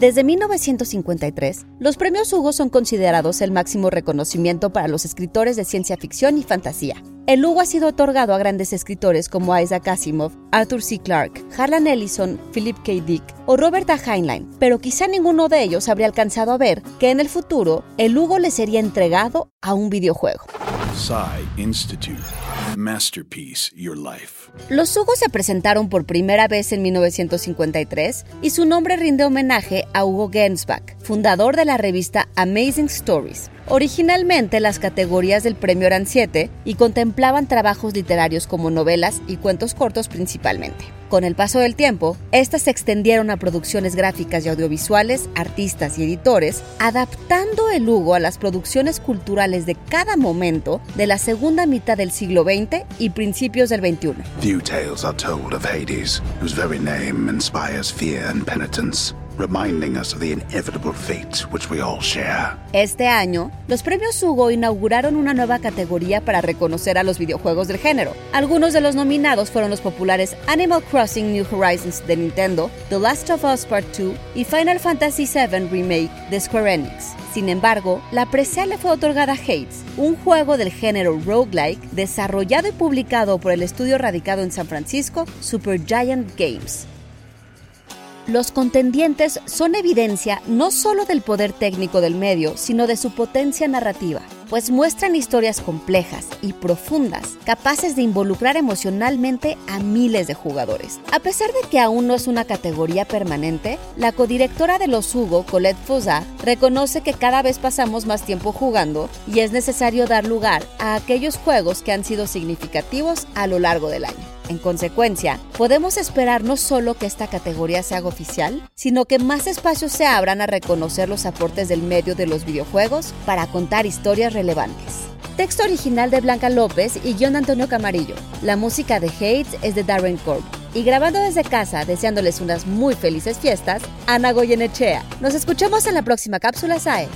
Desde 1953, los premios Hugo son considerados el máximo reconocimiento para los escritores de ciencia ficción y fantasía. El Hugo ha sido otorgado a grandes escritores como Isaac Asimov, Arthur C. Clarke, Harlan Ellison, Philip K. Dick o Robert A. Heinlein, pero quizá ninguno de ellos habría alcanzado a ver que en el futuro el Hugo le sería entregado a un videojuego. Masterpiece Your Life. Los Hugo se presentaron por primera vez en 1953 y su nombre rinde homenaje a Hugo Gensbach, fundador de la revista Amazing Stories. Originalmente las categorías del premio eran siete y contemplaban trabajos literarios como novelas y cuentos cortos principalmente. Con el paso del tiempo, estas se extendieron a producciones gráficas y audiovisuales, artistas y editores, adaptando el Hugo a las producciones culturales de cada momento de la segunda mitad del siglo XX y principios del. Few tales are told of Hades, whose very name inspires fear and penitence reminding us of the inevitable fate which we all share. Este año, los premios Hugo inauguraron una nueva categoría para reconocer a los videojuegos del género. Algunos de los nominados fueron los populares Animal Crossing New Horizons de Nintendo, The Last of Us Part 2 y Final Fantasy VII Remake de Square Enix. Sin embargo, la presea le fue otorgada a Hades, un juego del género roguelike desarrollado y publicado por el estudio radicado en San Francisco, Supergiant Games. Los contendientes son evidencia no solo del poder técnico del medio, sino de su potencia narrativa, pues muestran historias complejas y profundas, capaces de involucrar emocionalmente a miles de jugadores. A pesar de que aún no es una categoría permanente, la codirectora de los Hugo, Colette Fosa, reconoce que cada vez pasamos más tiempo jugando y es necesario dar lugar a aquellos juegos que han sido significativos a lo largo del año. En consecuencia, podemos esperar no solo que esta categoría se haga oficial, sino que más espacios se abran a reconocer los aportes del medio de los videojuegos para contar historias relevantes. Texto original de Blanca López y guion Antonio Camarillo. La música de Hates es de Darren Corb. Y grabando desde casa, deseándoles unas muy felices fiestas, Ana Goyenechea. Nos escuchamos en la próxima cápsula SAE.